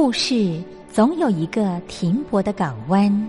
故事总有一个停泊的港湾。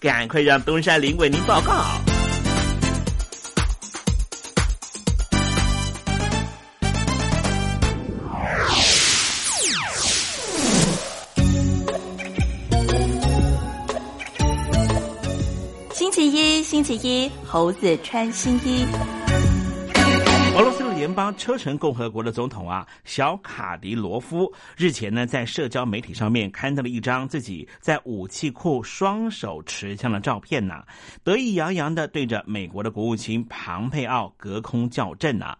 赶快让东山林为您报告。星期一，星期一，猴子穿新衣。俄罗斯的联邦车臣共和国的总统啊，小卡迪罗夫日前呢，在社交媒体上面刊登了一张自己在武器库双手持枪的照片呐，得意洋洋的对着美国的国务卿庞佩奥隔空叫阵呐。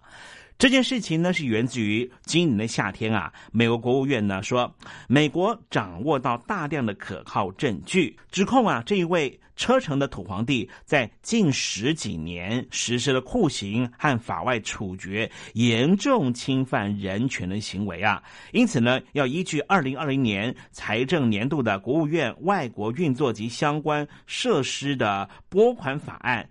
这件事情呢，是源自于今年的夏天啊，美国国务院呢说，美国掌握到大量的可靠证据，指控啊这一位车臣的土皇帝在近十几年实施了酷刑和法外处决，严重侵犯人权的行为啊，因此呢，要依据二零二零年财政年度的国务院外国运作及相关设施的拨款法案。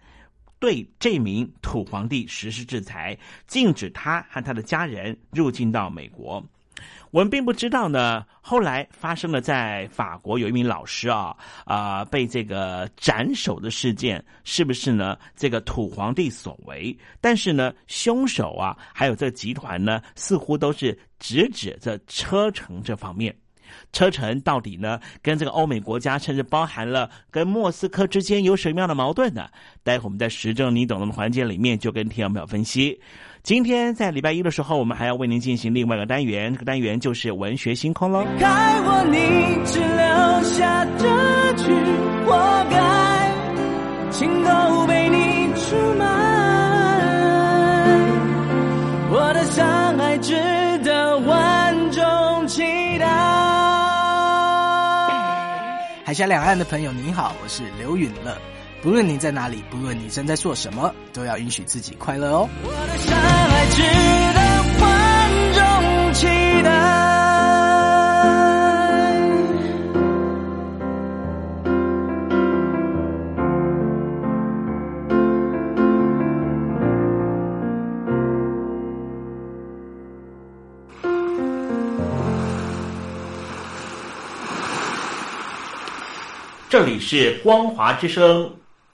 对这名土皇帝实施制裁，禁止他和他的家人入境到美国。我们并不知道呢，后来发生了在法国有一名老师啊啊被这个斩首的事件，是不是呢？这个土皇帝所为？但是呢，凶手啊，还有这个集团呢，似乎都是直指着车臣这方面。车臣到底呢，跟这个欧美国家，甚至包含了跟莫斯科之间有什么样的矛盾呢？待会我们在时政你懂的环节里面就跟听众朋友分析。今天在礼拜一的时候，我们还要为您进行另外一个单元，这个单元就是文学星空喽。该我你只留下这句活该，情都被你出卖，我的伤害值得万众期待。海峡两岸的朋友，你好，我是刘允乐。不论你在哪里，不论你正在做什么，都要允许自己快乐哦。我的伤害值得万众期待。这里是光华之声，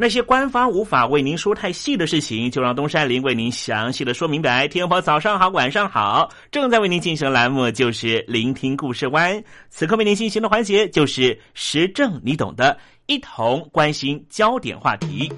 那些官方无法为您说太细的事情，就让东山林为您详细的说明白。天婆早上好，晚上好，正在为您进行的栏目就是聆听故事湾。此刻为您进行的环节就是时政，你懂的，一同关心焦点话题。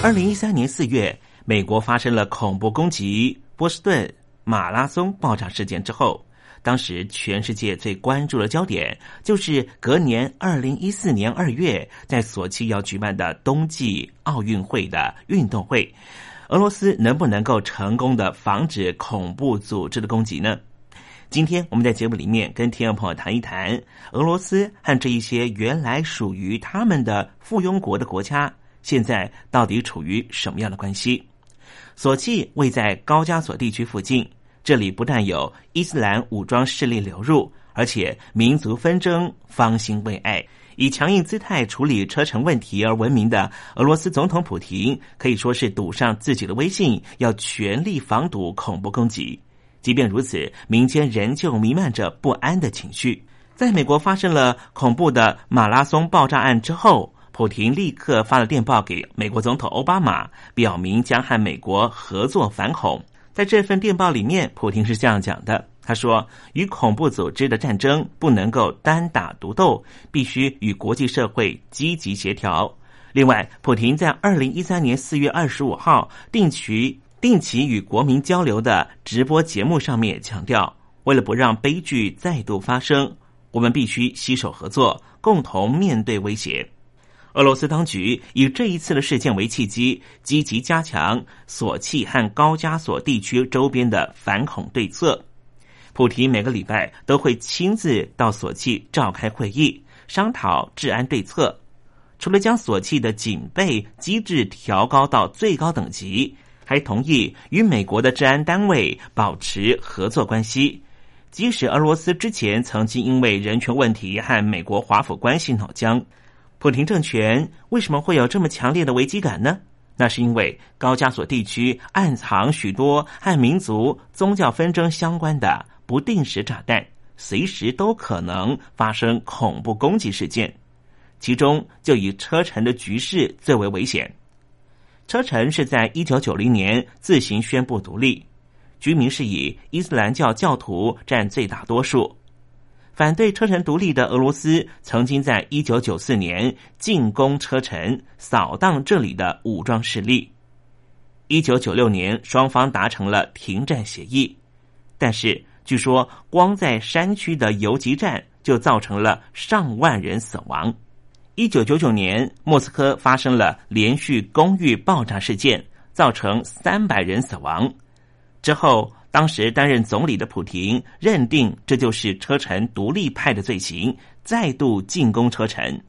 二零一三年四月，美国发生了恐怖攻击，波士顿。马拉松爆炸事件之后，当时全世界最关注的焦点就是隔年二零一四年二月在索契要举办的冬季奥运会的运动会，俄罗斯能不能够成功的防止恐怖组织的攻击呢？今天我们在节目里面跟听众朋友谈一谈俄罗斯和这一些原来属于他们的附庸国的国家，现在到底处于什么样的关系？索契位在高加索地区附近，这里不但有伊斯兰武装势力流入，而且民族纷争方兴未艾。以强硬姿态处理车臣问题而闻名的俄罗斯总统普京，可以说是赌上自己的威信，要全力防堵恐怖攻击。即便如此，民间仍旧弥漫着不安的情绪。在美国发生了恐怖的马拉松爆炸案之后。普廷立刻发了电报给美国总统奥巴马，表明将和美国合作反恐。在这份电报里面，普廷是这样讲的：“他说，与恐怖组织的战争不能够单打独斗，必须与国际社会积极协调。另外，普廷在二零一三年四月二十五号定期定期与国民交流的直播节目上面强调，为了不让悲剧再度发生，我们必须携手合作，共同面对威胁。”俄罗斯当局以这一次的事件为契机，积极加强索契和高加索地区周边的反恐对策。普提每个礼拜都会亲自到索契召开会议，商讨治安对策。除了将索契的警备机制调高到最高等级，还同意与美国的治安单位保持合作关系。即使俄罗斯之前曾经因为人权问题和美国华府关系闹僵。普廷政权为什么会有这么强烈的危机感呢？那是因为高加索地区暗藏许多和民族、宗教纷争相关的不定时炸弹，随时都可能发生恐怖攻击事件。其中就以车臣的局势最为危险。车臣是在一九九零年自行宣布独立，居民是以伊斯兰教教徒占最大多数。反对车臣独立的俄罗斯曾经在一九九四年进攻车臣，扫荡这里的武装势力。一九九六年，双方达成了停战协议，但是据说光在山区的游击战就造成了上万人死亡。一九九九年，莫斯科发生了连续公寓爆炸事件，造成三百人死亡。之后。当时担任总理的普廷认定这就是车臣独立派的罪行，再度进攻车臣。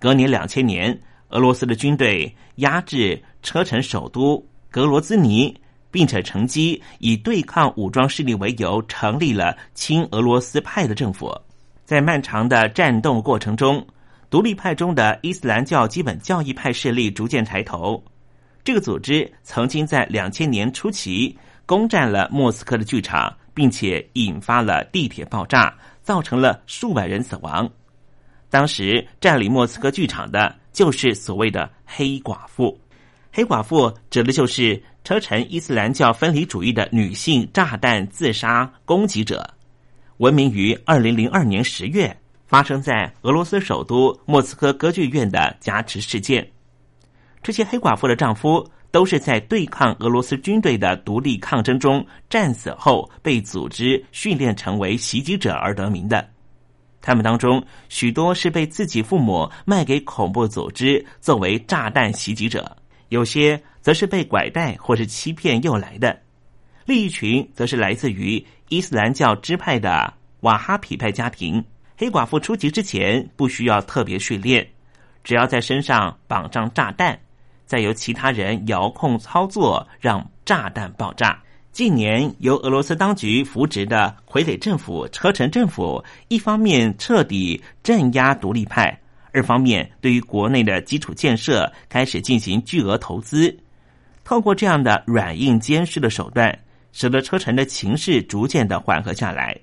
隔年两千年，俄罗斯的军队压制车臣首都格罗兹尼，并且乘机以对抗武装势力为由，成立了亲俄罗斯派的政府。在漫长的战斗过程中，独立派中的伊斯兰教基本教义派势力逐渐抬头。这个组织曾经在两千年初期。攻占了莫斯科的剧场，并且引发了地铁爆炸，造成了数百人死亡。当时占领莫斯科剧场的就是所谓的黑寡妇。黑寡妇指的就是车臣伊斯兰教分离主义的女性炸弹自杀攻击者，闻名于二零零二年十月发生在俄罗斯首都莫斯科歌剧院的加持事件。这些黑寡妇的丈夫。都是在对抗俄罗斯军队的独立抗争中战死后，被组织训练成为袭击者而得名的。他们当中许多是被自己父母卖给恐怖组织作为炸弹袭击者，有些则是被拐带或是欺骗诱来的。另一群则是来自于伊斯兰教支派的瓦哈皮派家庭。黑寡妇出击之前不需要特别训练，只要在身上绑上炸弹。再由其他人遥控操作，让炸弹爆炸。近年由俄罗斯当局扶植的傀儡政府车臣政府，一方面彻底镇压独立派，二方面对于国内的基础建设开始进行巨额投资。透过这样的软硬兼施的手段，使得车臣的情势逐渐的缓和下来。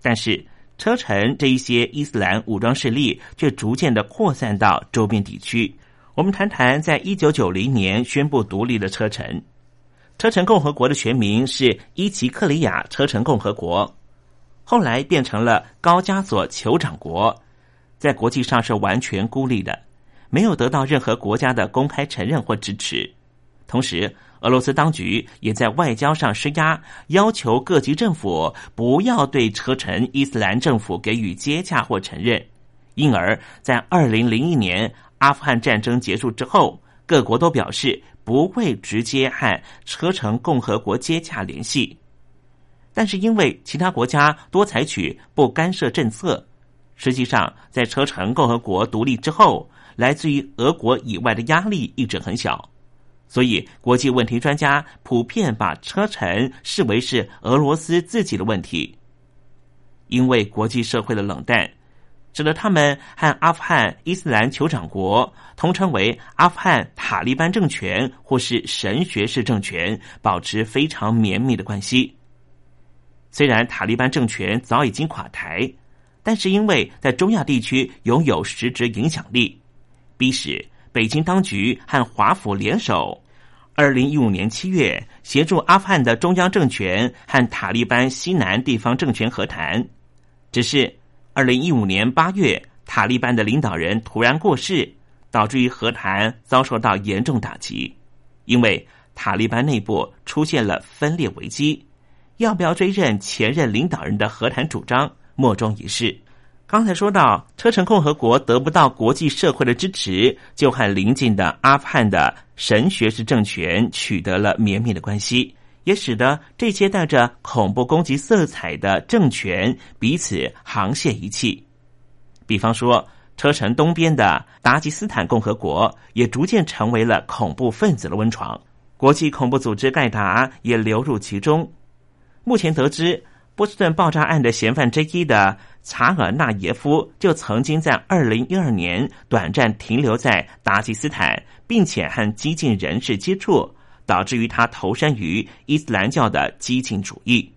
但是，车臣这一些伊斯兰武装势力却逐渐的扩散到周边地区。我们谈谈，在一九九零年宣布独立的车臣。车臣共和国的全名是伊奇克里亚车臣共和国，后来变成了高加索酋长国，在国际上是完全孤立的，没有得到任何国家的公开承认或支持。同时，俄罗斯当局也在外交上施压，要求各级政府不要对车臣伊斯兰政府给予接洽或承认。因而，在二零零一年阿富汗战争结束之后，各国都表示。不会直接和车臣共和国接洽联系，但是因为其他国家多采取不干涉政策，实际上在车臣共和国独立之后，来自于俄国以外的压力一直很小，所以国际问题专家普遍把车臣视为是俄罗斯自己的问题，因为国际社会的冷淡。使得他们和阿富汗伊斯兰酋长国同称为阿富汗塔利班政权或是神学式政权，保持非常绵密的关系。虽然塔利班政权早已经垮台，但是因为在中亚地区拥有实质影响力，逼使北京当局和华府联手，二零一五年七月协助阿富汗的中央政权和塔利班西南地方政权和谈，只是。二零一五年八月，塔利班的领导人突然过世，导致于和谈遭受到严重打击。因为塔利班内部出现了分裂危机，要不要追认前任领导人的和谈主张，莫衷一是。刚才说到，车臣共和国得不到国际社会的支持，就和邻近的阿富汗的神学式政权取得了绵密的关系。也使得这些带着恐怖攻击色彩的政权彼此沆瀣一气。比方说，车臣东边的达吉斯坦共和国也逐渐成为了恐怖分子的温床，国际恐怖组织盖达也流入其中。目前得知，波士顿爆炸案的嫌犯之一的查尔纳耶夫就曾经在二零一二年短暂停留在达吉斯坦，并且和激进人士接触。导致于他投身于伊斯兰教的激进主义，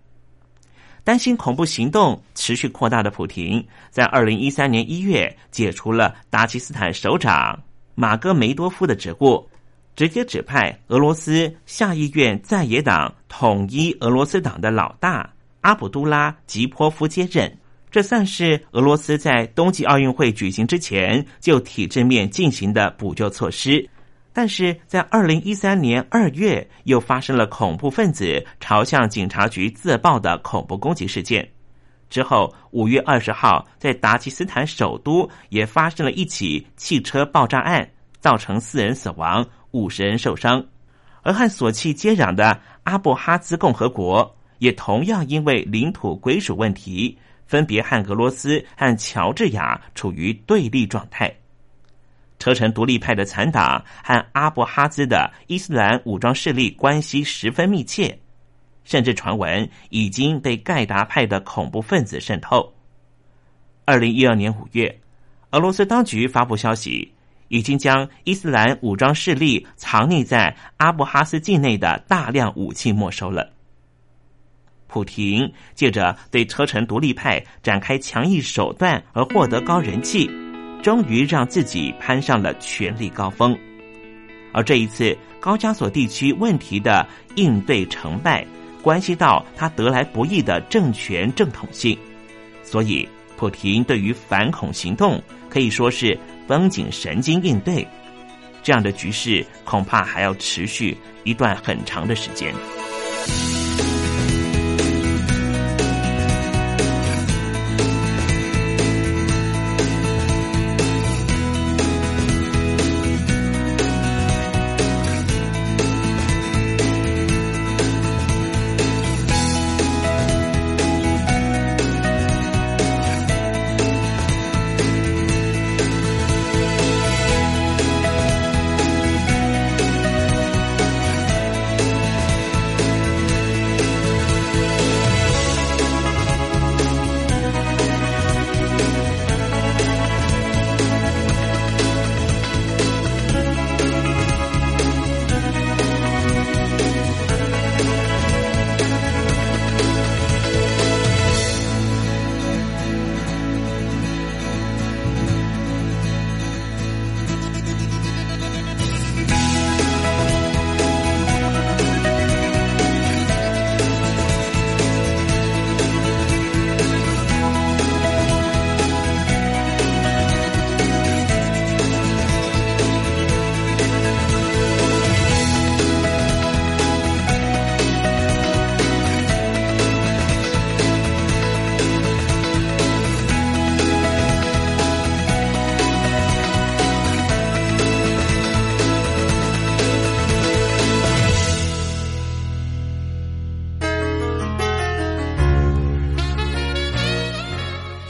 担心恐怖行动持续扩大的普廷，在二零一三年一月解除了达吉斯坦首长马戈梅多夫的职务，直接指派俄罗斯下议院在野党统一俄罗斯党的老大阿卜杜拉吉波夫接任。这算是俄罗斯在冬季奥运会举行之前就体制面进行的补救措施。但是在二零一三年二月，又发生了恐怖分子朝向警察局自爆的恐怖攻击事件。之后，五月二十号，在达吉斯坦首都也发生了一起汽车爆炸案，造成四人死亡、五十人受伤。而和索契接壤的阿布哈兹共和国，也同样因为领土归属问题，分别和俄罗斯和乔治亚处于对立状态。车臣独立派的残党和阿布哈兹的伊斯兰武装势力关系十分密切，甚至传闻已经被盖达派的恐怖分子渗透。二零一二年五月，俄罗斯当局发布消息，已经将伊斯兰武装势力藏匿在阿布哈斯境内的大量武器没收了。普廷借着对车臣独立派展开强硬手段而获得高人气。终于让自己攀上了权力高峰，而这一次高加索地区问题的应对成败，关系到他得来不易的政权正统性，所以普廷对于反恐行动可以说是绷紧神经应对，这样的局势恐怕还要持续一段很长的时间。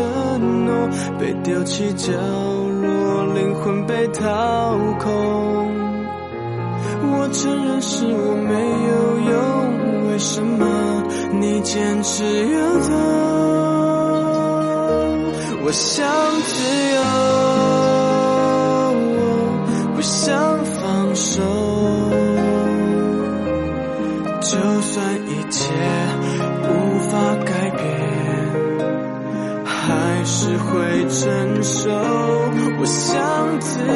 承诺被丢弃角落，灵魂被掏空。我承认是我没有用，为什么你坚持要走？我想自由，我不想放手，就算一切。只会承受我想自由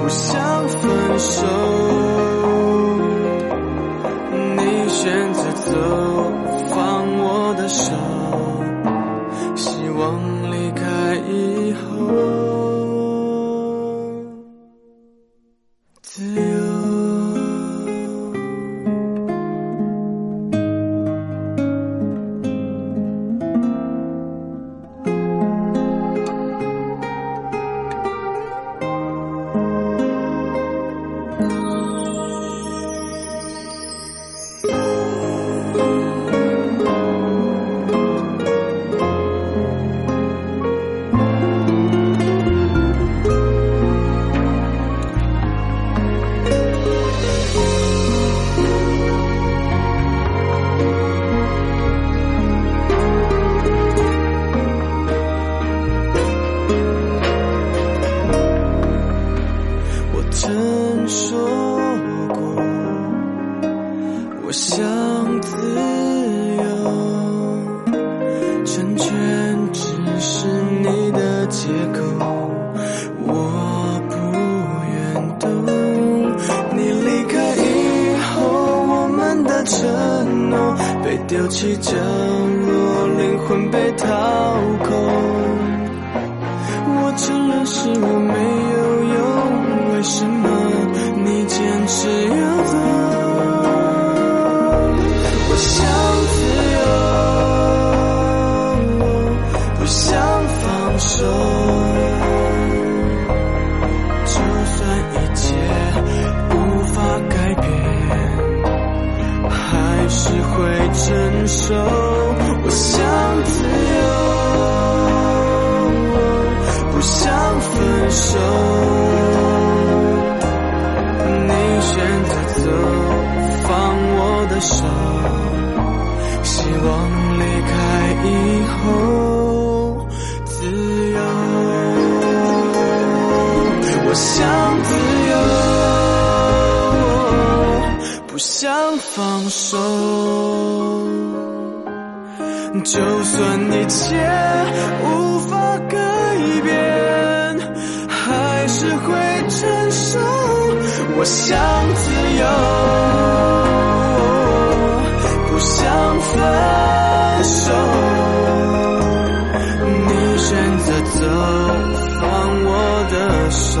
不想分手。就算一切无法改变，还是会承受。我想自由，不想分手，你选择走，放我的手。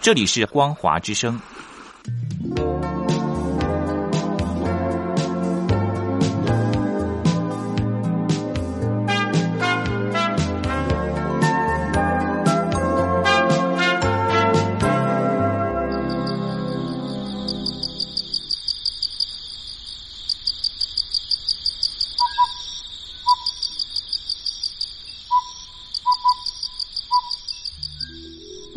这里是光华之声。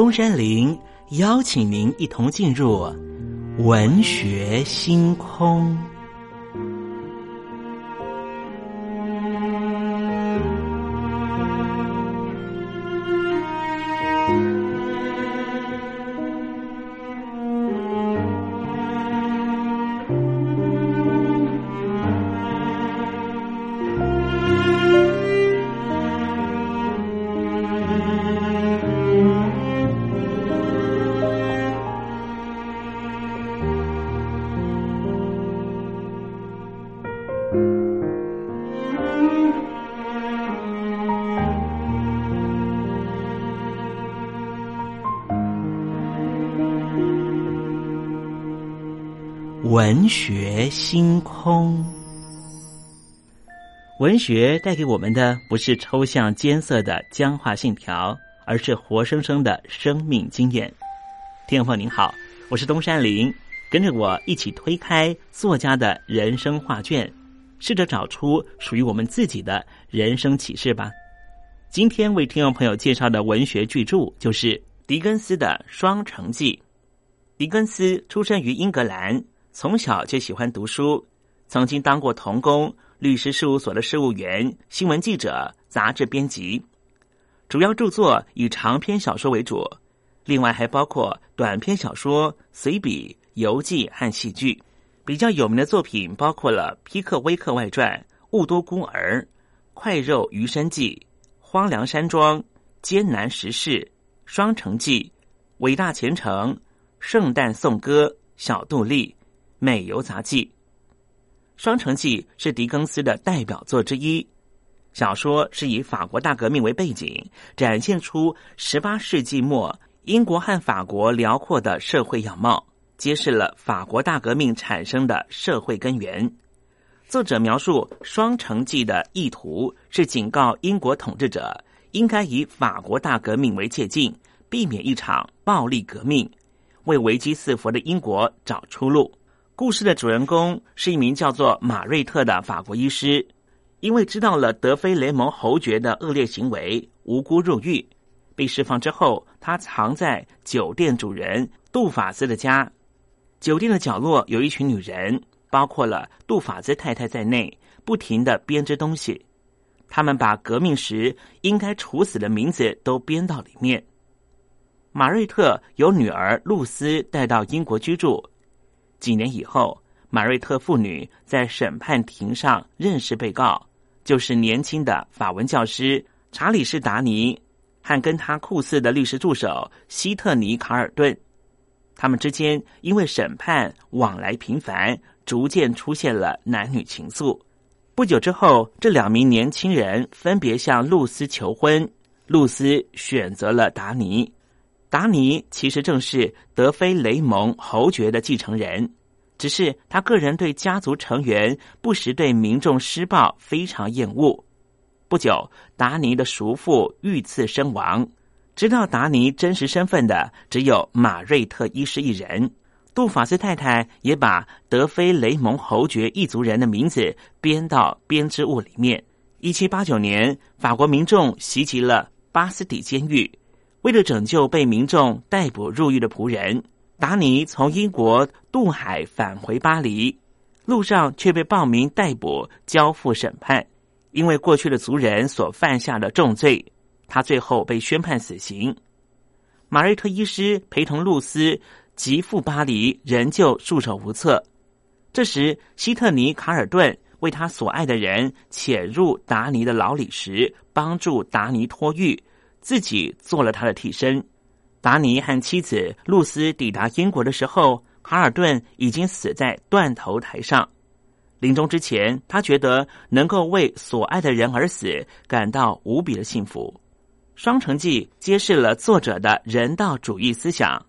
东山林邀请您一同进入文学星空。学星空，文学带给我们的不是抽象艰涩的僵化信条，而是活生生的生命经验。听众朋友您好，我是东山林，跟着我一起推开作家的人生画卷，试着找出属于我们自己的人生启示吧。今天为听众朋友介绍的文学巨著就是狄更斯的《双城记》。狄更斯出生于英格兰，从小就喜欢读书，曾经当过童工、律师事务所的事务员、新闻记者、杂志编辑。主要著作以长篇小说为主，另外还包括短篇小说、随笔、游记和戏剧。比较有名的作品包括了《皮克威克外传》《雾都孤儿》《快肉余生记》。荒凉山庄、艰难时事、双城记、伟大前程、圣诞颂歌、小杜丽、美游杂记。双城记是狄更斯的代表作之一。小说是以法国大革命为背景，展现出十八世纪末英国和法国辽阔的社会样貌，揭示了法国大革命产生的社会根源。作者描述双城记的意图是警告英国统治者，应该以法国大革命为借鉴，避免一场暴力革命，为危机四伏的英国找出路。故事的主人公是一名叫做马瑞特的法国医师，因为知道了德菲雷蒙侯爵的恶劣行为，无辜入狱。被释放之后，他藏在酒店主人杜法斯的家。酒店的角落有一群女人。包括了杜法兹太太在内，不停的编织东西。他们把革命时应该处死的名字都编到里面。马瑞特由女儿露丝带到英国居住。几年以后，马瑞特父女在审判庭上认识被告，就是年轻的法文教师查理士达尼和跟他酷似的律师助手希特尼卡尔顿。他们之间因为审判往来频繁。逐渐出现了男女情愫。不久之后，这两名年轻人分别向露丝求婚。露丝选择了达尼。达尼其实正是德菲雷蒙侯爵的继承人，只是他个人对家族成员不时对民众施暴非常厌恶。不久，达尼的叔父遇刺身亡。知道达尼真实身份的只有马瑞特医师一人。杜法斯太太也把德菲雷蒙侯爵一族人的名字编到编织物里面。一七八九年，法国民众袭击了巴斯底监狱，为了拯救被民众逮捕入狱的仆人，达尼从英国渡海返回巴黎，路上却被暴民逮捕，交付审判。因为过去的族人所犯下的重罪，他最后被宣判死刑。马瑞特医师陪同露丝。急赴巴黎，仍旧束手无策。这时，希特尼卡尔顿为他所爱的人潜入达尼的牢里时，帮助达尼脱狱，自己做了他的替身。达尼和妻子露丝抵达英国的时候，卡尔顿已经死在断头台上。临终之前，他觉得能够为所爱的人而死，感到无比的幸福。《双城记》揭示了作者的人道主义思想。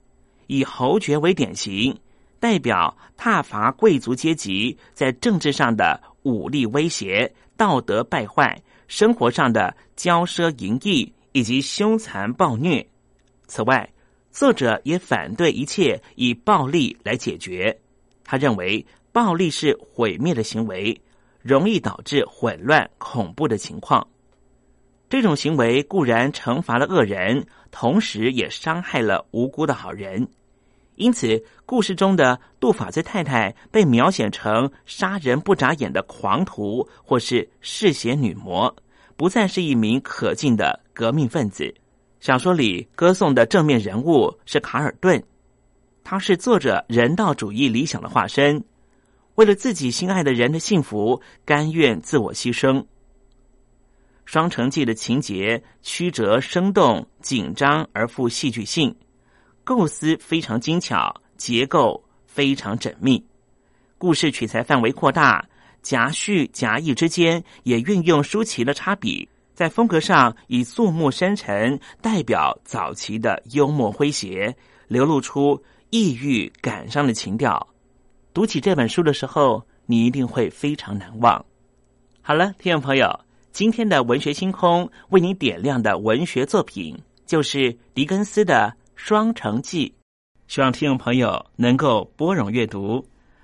以侯爵为典型，代表踏伐贵族阶级在政治上的武力威胁、道德败坏、生活上的骄奢淫逸以及凶残暴虐。此外，作者也反对一切以暴力来解决。他认为暴力是毁灭的行为，容易导致混乱、恐怖的情况。这种行为固然惩罚了恶人，同时也伤害了无辜的好人。因此，故事中的杜法兹太太被描写成杀人不眨眼的狂徒，或是嗜血女魔，不再是一名可敬的革命分子。小说里歌颂的正面人物是卡尔顿，他是作者人道主义理想的化身，为了自己心爱的人的幸福，甘愿自我牺牲。《双城记》的情节曲折生动、紧张而富戏剧性。构思非常精巧，结构非常缜密，故事取材范围扩大，夹叙夹议之间也运用舒淇的插笔，在风格上以肃穆深沉代表早期的幽默诙谐，流露出抑郁感伤的情调。读起这本书的时候，你一定会非常难忘。好了，听众朋友，今天的文学星空为你点亮的文学作品就是狄更斯的。双城记，希望听众朋友能够拨冗阅读。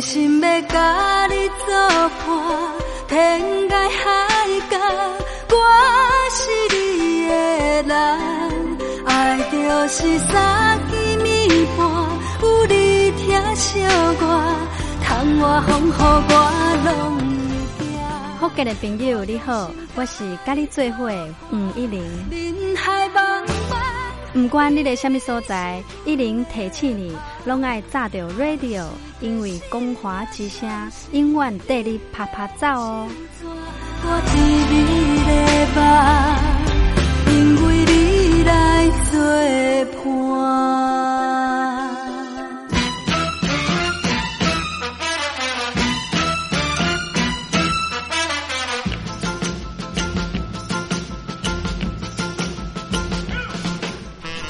真心要甲你作伴，天涯海角，我是你的人。爱就是三更暝半，有你疼惜我，窗外风雨我拢会惊。福建的朋友你好，我是甲你做伙的黄一玲。唔。管你在什么所在，一零提起你，拢爱炸着 radio，因为光华之声永远带你啪啪走哦。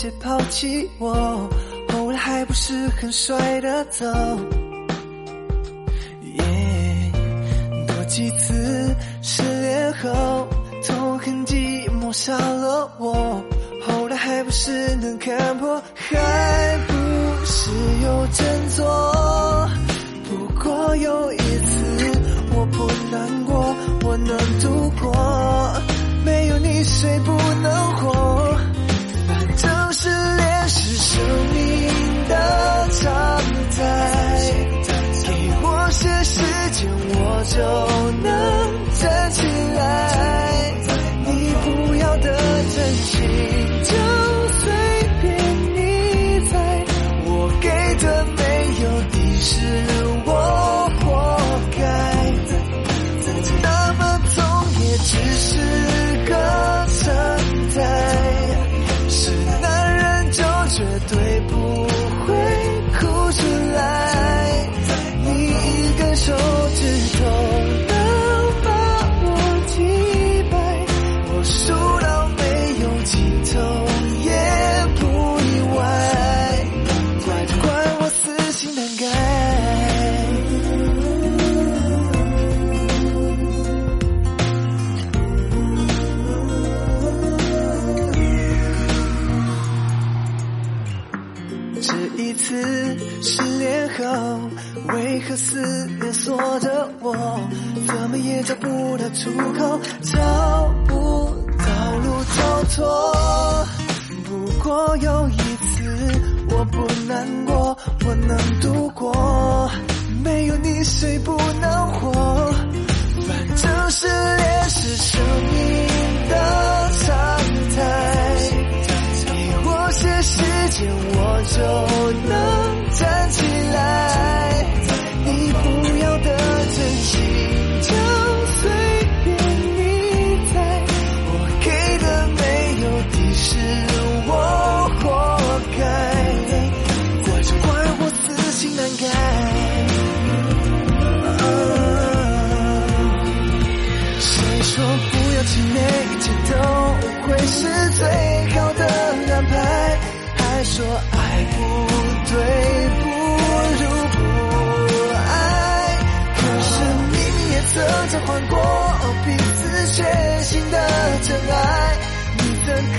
世界抛弃我，后来还不是很帅的走。耶，多几次失恋后，痛恨寂寞杀了我，后来还不是能看破，还不是有振作。不过有一次我不难过，我能度过。没有你谁不能活？失恋是生命的常态给我些时间我就能站起来。你不要的真心为何思念锁着我？怎么也找不到出口，找不到路逃脱。不过有一次我不难过，我能度过。没有你谁不能活？反正失恋是生命的常态。给我些时间，我就能是最好的安排？还说爱不对，不如不爱。可是明明也曾交换过彼此全心的真爱，你怎可